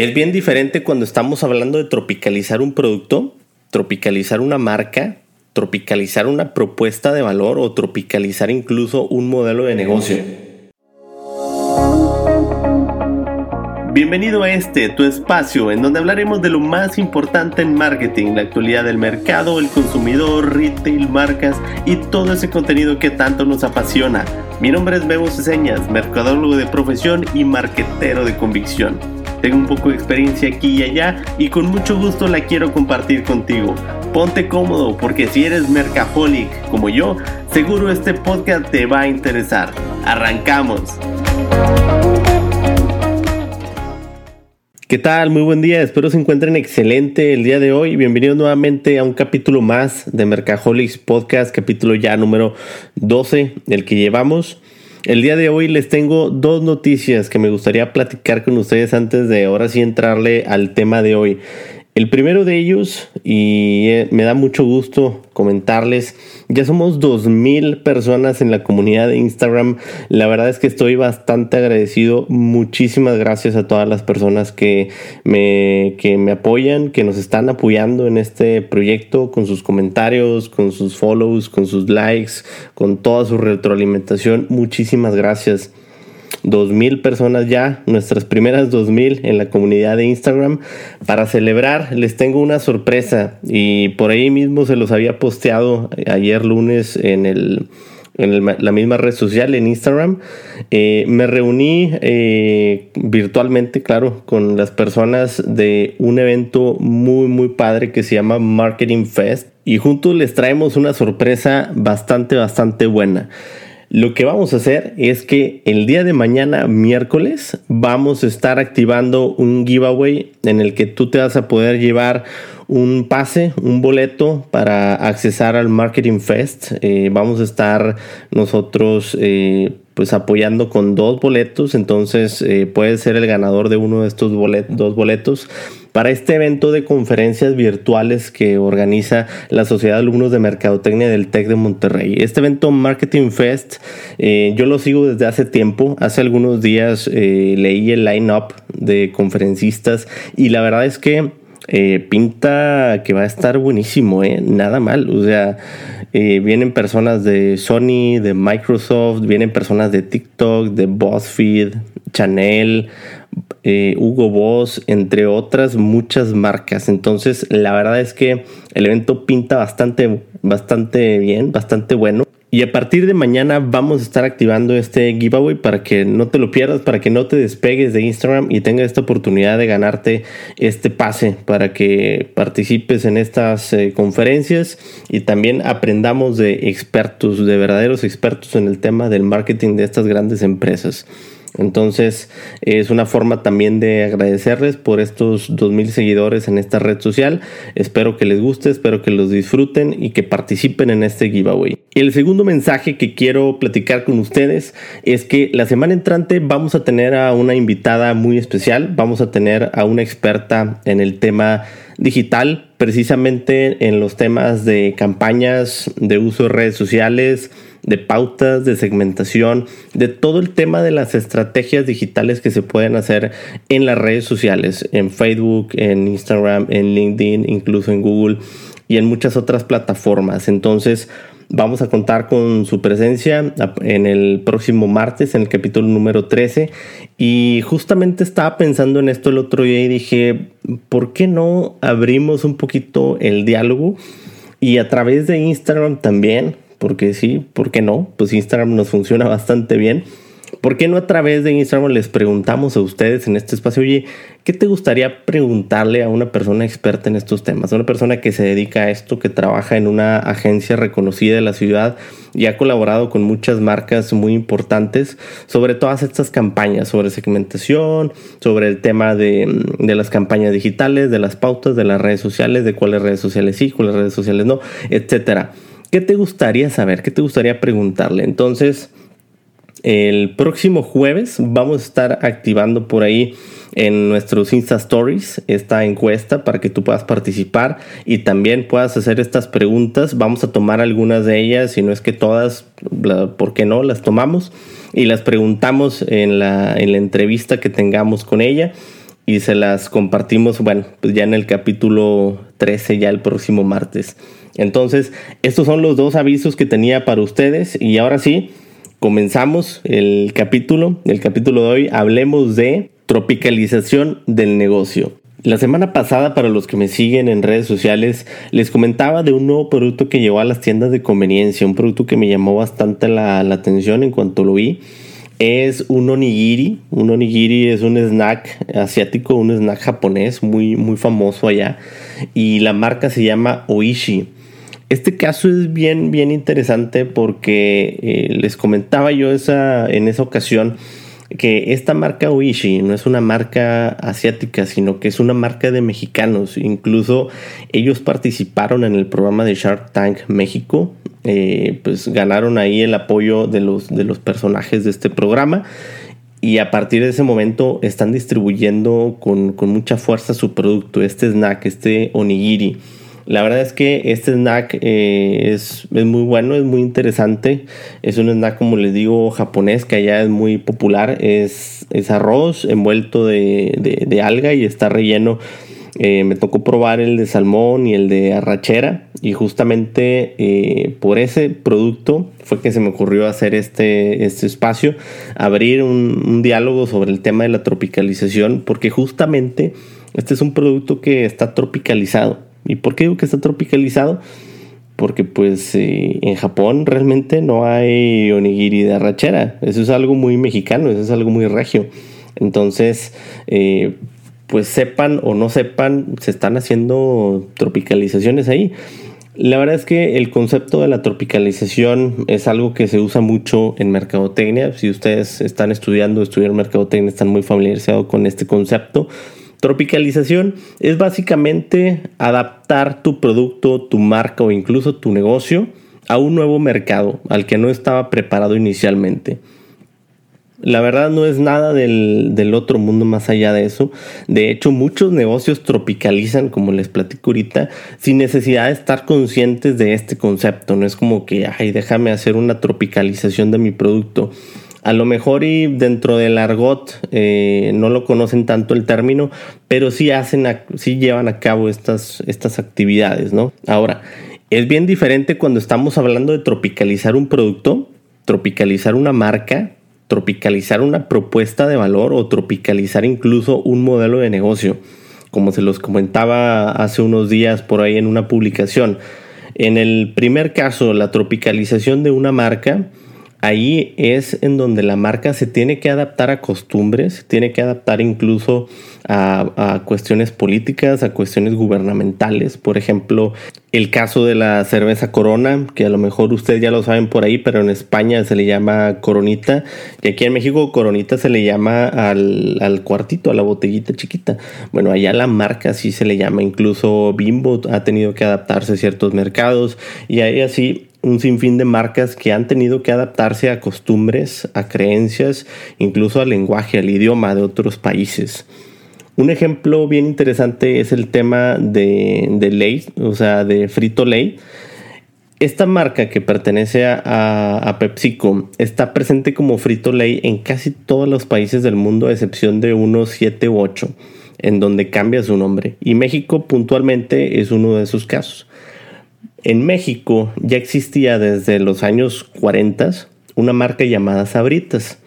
Es bien diferente cuando estamos hablando de tropicalizar un producto, tropicalizar una marca, tropicalizar una propuesta de valor o tropicalizar incluso un modelo de negocio. Bienvenido a este, tu espacio, en donde hablaremos de lo más importante en marketing, la actualidad del mercado, el consumidor, retail, marcas y todo ese contenido que tanto nos apasiona. Mi nombre es Bebo Ceseñas, mercadólogo de profesión y marquetero de convicción. Tengo un poco de experiencia aquí y allá y con mucho gusto la quiero compartir contigo. Ponte cómodo porque si eres mercaholic como yo, seguro este podcast te va a interesar. Arrancamos. ¿Qué tal? Muy buen día, espero se encuentren excelente el día de hoy. Bienvenidos nuevamente a un capítulo más de Mercaholics Podcast, capítulo ya número 12, el que llevamos. El día de hoy les tengo dos noticias que me gustaría platicar con ustedes antes de ahora sí entrarle al tema de hoy. El primero de ellos, y eh, me da mucho gusto comentarles, ya somos 2.000 personas en la comunidad de Instagram. La verdad es que estoy bastante agradecido. Muchísimas gracias a todas las personas que me, que me apoyan, que nos están apoyando en este proyecto con sus comentarios, con sus follows, con sus likes, con toda su retroalimentación. Muchísimas gracias. 2.000 personas ya, nuestras primeras 2.000 en la comunidad de Instagram. Para celebrar les tengo una sorpresa y por ahí mismo se los había posteado ayer lunes en el en la misma red social, en Instagram. Eh, me reuní eh, virtualmente, claro, con las personas de un evento muy, muy padre que se llama Marketing Fest. Y juntos les traemos una sorpresa bastante, bastante buena. Lo que vamos a hacer es que el día de mañana, miércoles, vamos a estar activando un giveaway en el que tú te vas a poder llevar un pase, un boleto para accesar al Marketing Fest. Eh, vamos a estar nosotros eh, pues apoyando con dos boletos, entonces eh, puedes ser el ganador de uno de estos dos boletos para este evento de conferencias virtuales que organiza la Sociedad de Alumnos de Mercadotecnia del TEC de Monterrey. Este evento Marketing Fest, eh, yo lo sigo desde hace tiempo. Hace algunos días eh, leí el line-up de conferencistas y la verdad es que eh, pinta que va a estar buenísimo, nada mal. O sea, vienen personas de Sony, de Microsoft, vienen personas de TikTok, de BuzzFeed, Chanel, eh, Hugo Boss, entre otras muchas marcas. Entonces, la verdad es que el evento pinta bastante, bastante bien, bastante bueno. Y a partir de mañana vamos a estar activando este giveaway para que no te lo pierdas, para que no te despegues de Instagram y tengas esta oportunidad de ganarte este pase para que participes en estas eh, conferencias y también aprendamos de expertos, de verdaderos expertos en el tema del marketing de estas grandes empresas. Entonces es una forma también de agradecerles por estos 2.000 seguidores en esta red social. Espero que les guste, espero que los disfruten y que participen en este giveaway. El segundo mensaje que quiero platicar con ustedes es que la semana entrante vamos a tener a una invitada muy especial. Vamos a tener a una experta en el tema digital, precisamente en los temas de campañas, de uso de redes sociales de pautas, de segmentación, de todo el tema de las estrategias digitales que se pueden hacer en las redes sociales, en Facebook, en Instagram, en LinkedIn, incluso en Google y en muchas otras plataformas. Entonces, vamos a contar con su presencia en el próximo martes, en el capítulo número 13. Y justamente estaba pensando en esto el otro día y dije, ¿por qué no abrimos un poquito el diálogo? Y a través de Instagram también, porque sí, ¿por qué no? Pues Instagram nos funciona bastante bien. ¿Por qué no a través de Instagram les preguntamos a ustedes en este espacio, oye, ¿qué te gustaría preguntarle a una persona experta en estos temas? A una persona que se dedica a esto, que trabaja en una agencia reconocida de la ciudad y ha colaborado con muchas marcas muy importantes sobre todas estas campañas, sobre segmentación, sobre el tema de, de las campañas digitales, de las pautas, de las redes sociales, de cuáles redes sociales sí, cuáles redes sociales no, etcétera. ¿Qué te gustaría saber? ¿Qué te gustaría preguntarle? Entonces, el próximo jueves vamos a estar activando por ahí en nuestros Insta Stories esta encuesta para que tú puedas participar y también puedas hacer estas preguntas. Vamos a tomar algunas de ellas, si no es que todas, ¿por qué no? Las tomamos y las preguntamos en la, en la entrevista que tengamos con ella y se las compartimos, bueno, pues ya en el capítulo 13, ya el próximo martes. Entonces, estos son los dos avisos que tenía para ustedes y ahora sí, comenzamos el capítulo. El capítulo de hoy hablemos de tropicalización del negocio. La semana pasada, para los que me siguen en redes sociales, les comentaba de un nuevo producto que llegó a las tiendas de conveniencia, un producto que me llamó bastante la, la atención en cuanto lo vi. Es un onigiri. Un onigiri es un snack asiático, un snack japonés muy, muy famoso allá. Y la marca se llama Oishi. Este caso es bien, bien interesante porque eh, les comentaba yo esa, en esa ocasión que esta marca Oishi no es una marca asiática, sino que es una marca de mexicanos. Incluso ellos participaron en el programa de Shark Tank México. Eh, pues ganaron ahí el apoyo de los, de los personajes de este programa. Y a partir de ese momento están distribuyendo con, con mucha fuerza su producto, este snack, este onigiri. La verdad es que este snack eh, es, muy bueno, es muy interesante. Es un snack, como les digo, japonés, que allá es muy popular. Es, es arroz envuelto de, alga y está relleno. Eh, me tocó probar el de salmón y el de arrachera y justamente eh, por ese producto fue que se me ocurrió hacer este, este espacio, abrir un, un diálogo sobre el tema de la tropicalización porque justamente este es un producto que está tropicalizado ¿Y por qué digo que está tropicalizado? Porque pues eh, en Japón realmente no hay onigiri de arrachera. Eso es algo muy mexicano, eso es algo muy regio. Entonces, eh, pues sepan o no sepan, se están haciendo tropicalizaciones ahí. La verdad es que el concepto de la tropicalización es algo que se usa mucho en mercadotecnia. Si ustedes están estudiando, estudian mercadotecnia, están muy familiarizados con este concepto. Tropicalización es básicamente adaptar tu producto, tu marca o incluso tu negocio a un nuevo mercado al que no estaba preparado inicialmente. La verdad no es nada del, otro mundo más allá de eso. De hecho, muchos negocios tropicalizan, como les platico ahorita, sin necesidad de estar conscientes de este concepto. No es como que, ay, déjame hacer una tropicalización de mi producto a lo mejor y dentro del argot eh, no lo conocen tanto el término, pero sí hacen, sí llevan a cabo estas, estas actividades, ¿no? Ahora, es bien diferente cuando estamos hablando de tropicalizar un producto, tropicalizar una marca, tropicalizar una propuesta de valor o tropicalizar incluso un modelo de negocio, como se los comentaba hace unos días por ahí en una publicación. En el primer caso, la tropicalización de una marca, ahí es en donde la marca se tiene que adaptar a costumbres, tiene que adaptar incluso a, cuestiones políticas, a cuestiones gubernamentales. Por ejemplo, el caso de la cerveza Corona, que a lo mejor ustedes ya lo saben por ahí, pero en España se le llama Coronita. Y aquí en México Coronita se le llama al, al cuartito, a la botellita chiquita. Bueno, allá la marca sí se le llama. Incluso Bimbo ha tenido que adaptarse a ciertos mercados. Y ahí así un sinfín de marcas que han tenido que adaptarse a costumbres, a creencias, incluso al lenguaje, al idioma de otros países. Un ejemplo bien interesante es el tema de, de Ley, o sea, de Frito Lay. Esta marca que pertenece a, a, PepsiCo está presente como Frito Lay en casi todos los países del mundo, a excepción de unos 7 u 8, en donde cambia su nombre. Y México puntualmente es uno de esos casos. En México ya existía desde los años 40 una marca llamada Sabritas.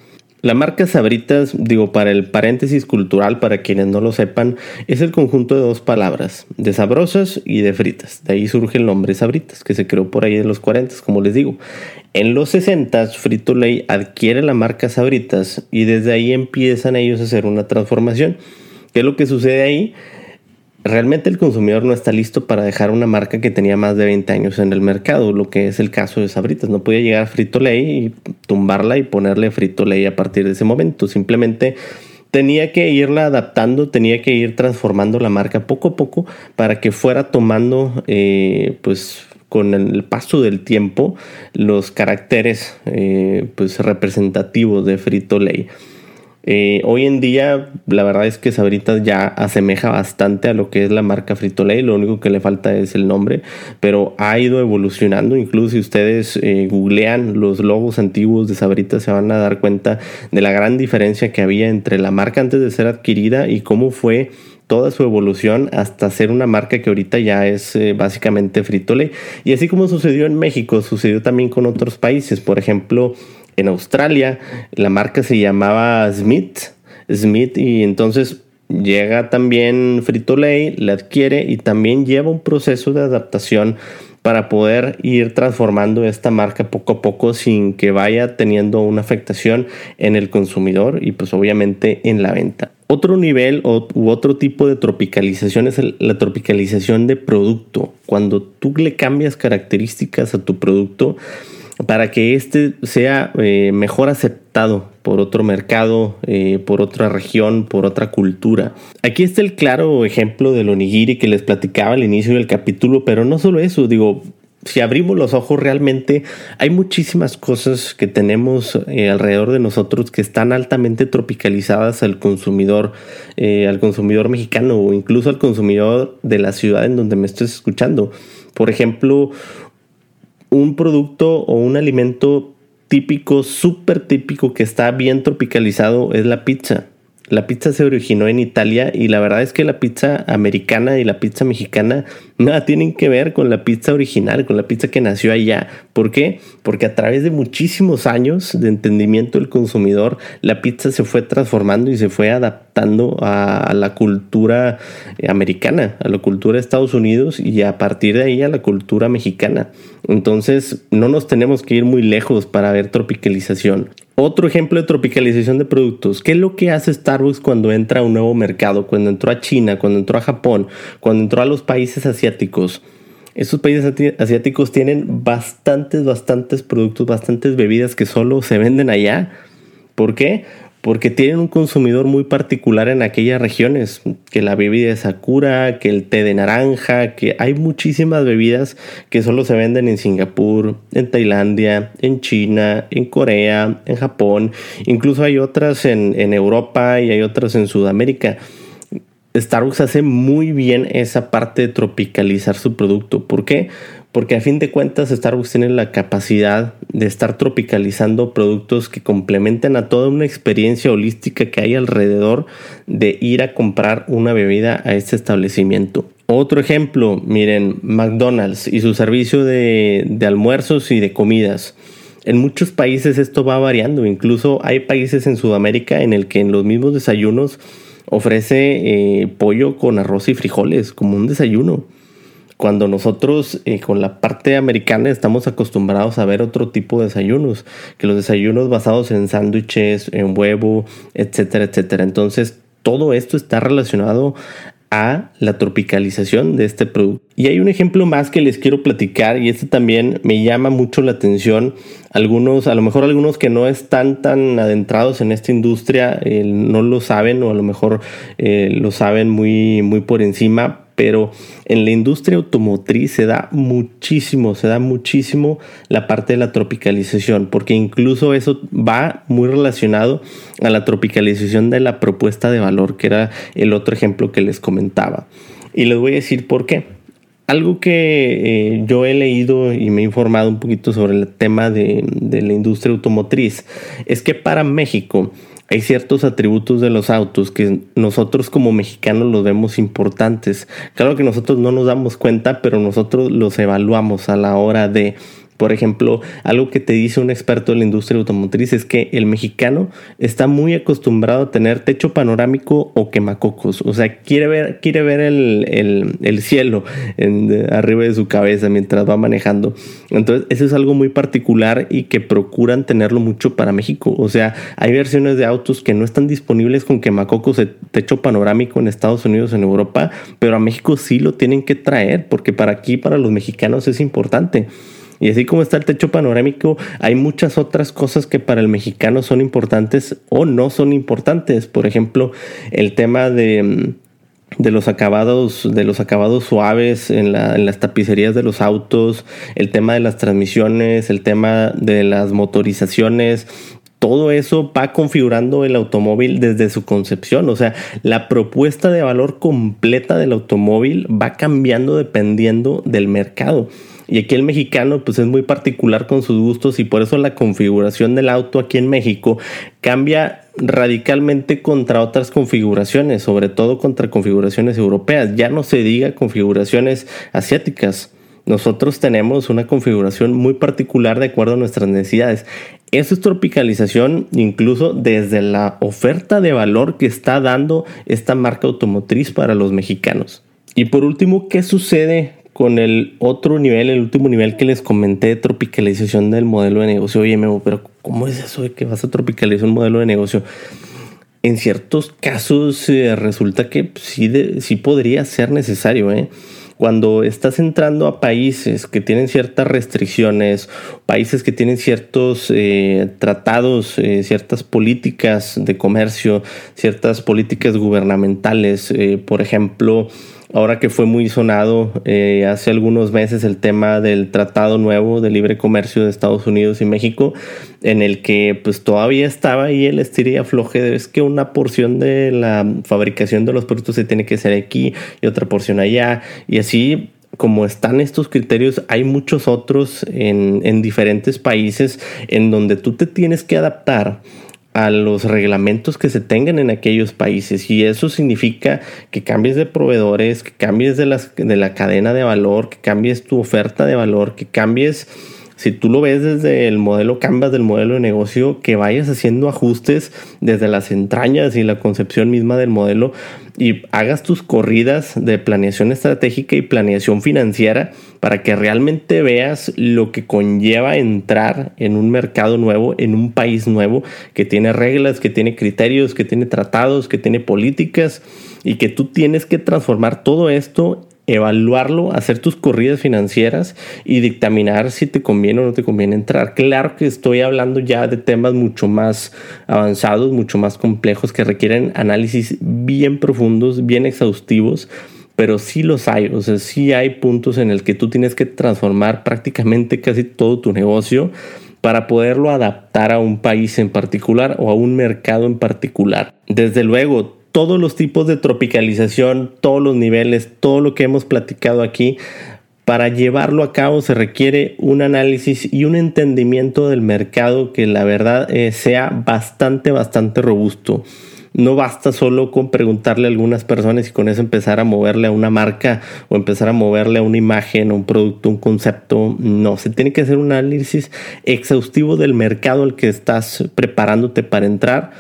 La marca Sabritas, digo, para el paréntesis cultural, para quienes no lo sepan, es el conjunto de dos palabras, de sabrosas y de fritas. De ahí surge el nombre Sabritas, que se creó por ahí en los 40, como les digo. En los 60, Frito Lay adquiere la marca Sabritas y desde ahí empiezan ellos a hacer una transformación. ¿Qué es lo que sucede ahí? Realmente el consumidor no está listo para dejar una marca que tenía más de 20 años en el mercado, lo que es el caso de Sabritas. No podía llegar a Frito Lay y tumbarla y ponerle Frito Lay a partir de ese momento. Simplemente tenía que irla adaptando, tenía que ir transformando la marca poco a poco para que fuera tomando, eh, pues con el paso del tiempo, los caracteres eh, pues representativos de Frito Lay. Eh, hoy en día, la verdad es que Sabritas ya asemeja bastante a lo que es la marca Frito Lay. Lo único que le falta es el nombre, pero ha ido evolucionando. Incluso si ustedes eh, googlean los logos antiguos de Sabritas, se van a dar cuenta de la gran diferencia que había entre la marca antes de ser adquirida y cómo fue toda su evolución hasta ser una marca que ahorita ya es eh, básicamente Frito Lay. Y así como sucedió en México, sucedió también con otros países. Por ejemplo, en Australia la marca se llamaba Smith, Smith y entonces llega también Frito Lay, la adquiere y también lleva un proceso de adaptación para poder ir transformando esta marca poco a poco sin que vaya teniendo una afectación en el consumidor y pues obviamente en la venta. Otro nivel u otro tipo de tropicalización es la tropicalización de producto. Cuando tú le cambias características a tu producto, para que éste sea eh, mejor aceptado por otro mercado, eh, por otra región, por otra cultura. Aquí está el claro ejemplo del onigiri que les platicaba al inicio del capítulo, pero no solo eso, digo, si abrimos los ojos realmente hay muchísimas cosas que tenemos eh, alrededor de nosotros que están altamente tropicalizadas al consumidor, al consumidor mexicano o incluso al consumidor de la ciudad en donde me estés escuchando. Por ejemplo, un producto o un alimento típico, súper típico, que está bien tropicalizado es la pizza. La pizza se originó en Italia y la verdad es que la pizza americana y la pizza mexicana nada tienen que ver con la pizza original, con la pizza que nació allá. ¿Por qué? Porque a través de muchísimos años de entendimiento del consumidor, la pizza se fue transformando y se fue adaptando a, la cultura americana, a la cultura de Estados Unidos y a partir de ahí a la cultura mexicana. Entonces no nos tenemos que ir muy lejos para ver tropicalización. Otro ejemplo de tropicalización de productos. ¿Qué es lo que hace Starbucks cuando entra a un nuevo mercado? Cuando entró a China, cuando entró a Japón, cuando entró a los países asiáticos. Estos países asiáticos tienen bastantes, bastantes productos, bastantes bebidas que solo se venden allá. ¿Por qué? Porque tienen un consumidor muy particular en aquellas regiones, que la bebida de Sakura, que el té de naranja, que hay muchísimas bebidas que solo se venden en Singapur, en Tailandia, en China, en Corea, en Japón, incluso hay otras en, en Europa y hay otras en Sudamérica. Starbucks hace muy bien esa parte de tropicalizar su producto. ¿Por qué? porque a fin de cuentas Starbucks tiene la capacidad de estar tropicalizando productos que complementen a toda una experiencia holística que hay alrededor de ir a comprar una bebida a este establecimiento. Otro ejemplo, miren, McDonald's y su servicio de, almuerzos y de comidas. En muchos países esto va variando, incluso hay países en Sudamérica en el que en los mismos desayunos ofrece eh, pollo con arroz y frijoles como un desayuno cuando nosotros eh, con la parte americana estamos acostumbrados a ver otro tipo de desayunos, que los desayunos basados en sándwiches, en huevo, etcétera, etcétera. Entonces, todo esto está relacionado a la tropicalización de este producto. Y hay un ejemplo más que les quiero platicar y este también me llama mucho la atención. Algunos, a lo mejor algunos que no están tan adentrados en esta industria eh, no lo saben o a lo mejor eh, lo saben muy, muy por encima, pero en la industria automotriz se da muchísimo, se da muchísimo la parte de la tropicalización, porque incluso eso va muy relacionado a la tropicalización de la propuesta de valor, que era el otro ejemplo que les comentaba. Y les voy a decir por qué. Algo que eh, yo he leído y me he informado un poquito sobre el tema de, de la industria automotriz es que para México, hay ciertos atributos de los autos que nosotros como mexicanos los vemos importantes. Claro que nosotros no nos damos cuenta, pero nosotros los evaluamos a la hora de por ejemplo, algo que te dice un experto de la industria automotriz es que el mexicano está muy acostumbrado a tener techo panorámico o quemacocos. O sea, quiere ver, quiere ver el, cielo arriba de su cabeza mientras va manejando. Entonces, eso es algo muy particular y que procuran tenerlo mucho para México. O sea, hay versiones de autos que no están disponibles con quemacocos de techo panorámico en Estados Unidos, en Europa, pero a México sí lo tienen que traer porque para aquí, para los mexicanos es importante. Y así como está el techo panorámico, hay muchas otras cosas que para el mexicano son importantes o no son importantes. Por ejemplo, el tema de de los acabados de los acabados suaves en, las tapicerías de los autos el tema de las transmisiones el tema de las motorizaciones todo eso va configurando el automóvil desde su concepción. O sea, la propuesta de valor completa del automóvil va cambiando dependiendo del mercado. Y aquí el mexicano pues es muy particular con sus gustos y por eso la configuración del auto aquí en México cambia radicalmente contra otras configuraciones, sobre todo contra configuraciones europeas. Ya no se diga configuraciones asiáticas. Nosotros tenemos una configuración muy particular de acuerdo a nuestras necesidades. Eso es tropicalización incluso desde la oferta de valor que está dando esta marca automotriz para los mexicanos. Y por último, ¿qué sucede con el otro nivel, el último nivel que les comenté de tropicalización del modelo de negocio? Oye, Memo, pero ¿cómo es eso de que vas a tropicalizar un modelo de negocio? En ciertos casos eh, resulta que sí, sí podría ser necesario, ¿eh? cuando estás entrando a países que tienen ciertas restricciones, países que tienen ciertos eh, tratados, eh, ciertas políticas de comercio, ciertas políticas gubernamentales, eh, por ejemplo, ahora que fue muy sonado eh, hace algunos meses el tema del Tratado Nuevo de Libre Comercio de Estados Unidos y México, en el que pues todavía estaba ahí el estiria afloje, es que una porción de la fabricación de los productos se tiene que hacer aquí y otra porción allá, y así como están estos criterios, hay muchos otros en diferentes países en donde tú te tienes que adaptar a los reglamentos que se tengan en aquellos países. Y eso significa que cambies de proveedores, que cambies de, las, de la cadena de valor, que cambies tu oferta de valor, que cambies si tú lo ves desde el modelo Canvas del modelo de negocio, que vayas haciendo ajustes desde las entrañas y la concepción misma del modelo y hagas tus corridas de planeación estratégica y planeación financiera para que realmente veas lo que conlleva entrar en un mercado nuevo, en un país nuevo que tiene reglas, que tiene criterios, que tiene tratados, que tiene políticas y que tú tienes que transformar todo esto evaluarlo, hacer tus corridas financieras y dictaminar si te conviene o no te conviene entrar. Claro que estoy hablando ya de temas mucho más avanzados, mucho más complejos que requieren análisis bien profundos, bien exhaustivos, pero sí los hay, o sea, sí hay puntos en el que tú tienes que transformar prácticamente casi todo tu negocio para poderlo adaptar a un país en particular o a un mercado en particular. Desde luego, todos los tipos de tropicalización, todos los niveles, todo lo que hemos platicado aquí, para llevarlo a cabo se requiere un análisis y un entendimiento del mercado que la verdad eh, sea bastante, bastante robusto. No basta solo con preguntarle a algunas personas y con eso empezar a moverle a una marca o empezar a moverle a una imagen, un producto, un concepto. No, se tiene que hacer un análisis exhaustivo del mercado al que estás preparándote para entrar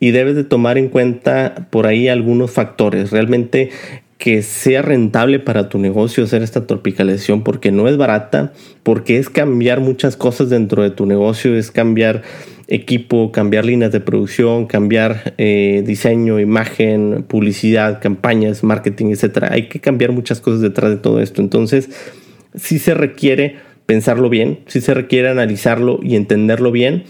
y debes de tomar en cuenta por ahí algunos factores. Realmente que sea rentable para tu negocio hacer esta tropicalización porque no es barata, porque es cambiar muchas cosas dentro de tu negocio, es cambiar equipo, cambiar líneas de producción, cambiar eh, diseño, imagen, publicidad, campañas, marketing, etc. Hay que cambiar muchas cosas detrás de todo esto. Entonces, sí se requiere pensarlo bien, sí se requiere analizarlo y entenderlo bien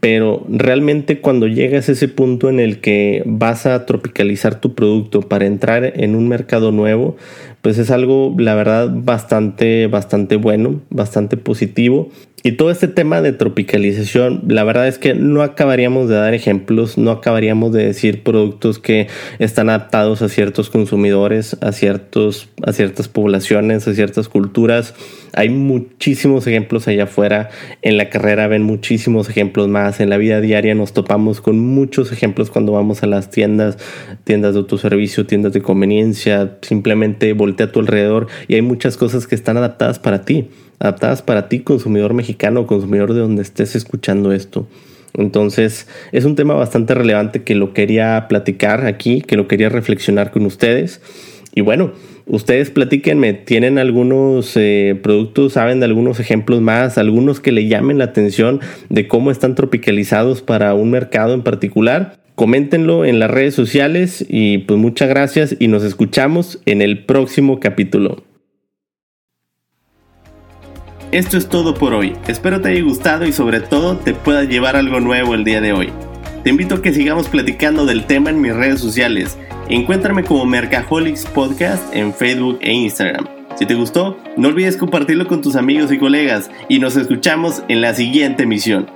pero realmente cuando llegas a ese punto en el que vas a tropicalizar tu producto para entrar en un mercado nuevo, pues es algo, la verdad, bastante, bastante bueno, bastante positivo y todo este tema de tropicalización, la verdad es que no acabaríamos de dar ejemplos, no acabaríamos de decir productos que están adaptados a ciertos consumidores, a, ciertos, a ciertas poblaciones, a ciertas culturas. Hay muchísimos ejemplos allá afuera. En la carrera ven muchísimos ejemplos más. En la vida diaria nos topamos con muchos ejemplos cuando vamos a las tiendas, tiendas de autoservicio, tiendas de conveniencia. Simplemente voltea a tu alrededor y hay muchas cosas que están adaptadas para ti adaptadas para ti, consumidor mexicano, consumidor de donde estés escuchando esto. Entonces, es un tema bastante relevante que lo quería platicar aquí, que lo quería reflexionar con ustedes. Y bueno, ustedes platíquenme, ¿tienen algunos eh, productos, saben de algunos ejemplos más, algunos que le llamen la atención de cómo están tropicalizados para un mercado en particular? Coméntenlo en las redes sociales y pues muchas gracias y nos escuchamos en el próximo capítulo. Esto es todo por hoy. Espero te haya gustado y sobre todo te pueda llevar algo nuevo el día de hoy. Te invito a que sigamos platicando del tema en mis redes sociales. Encuéntrame como Mercaholics Podcast en Facebook e Instagram. Si te gustó, no olvides compartirlo con tus amigos y colegas y nos escuchamos en la siguiente emisión.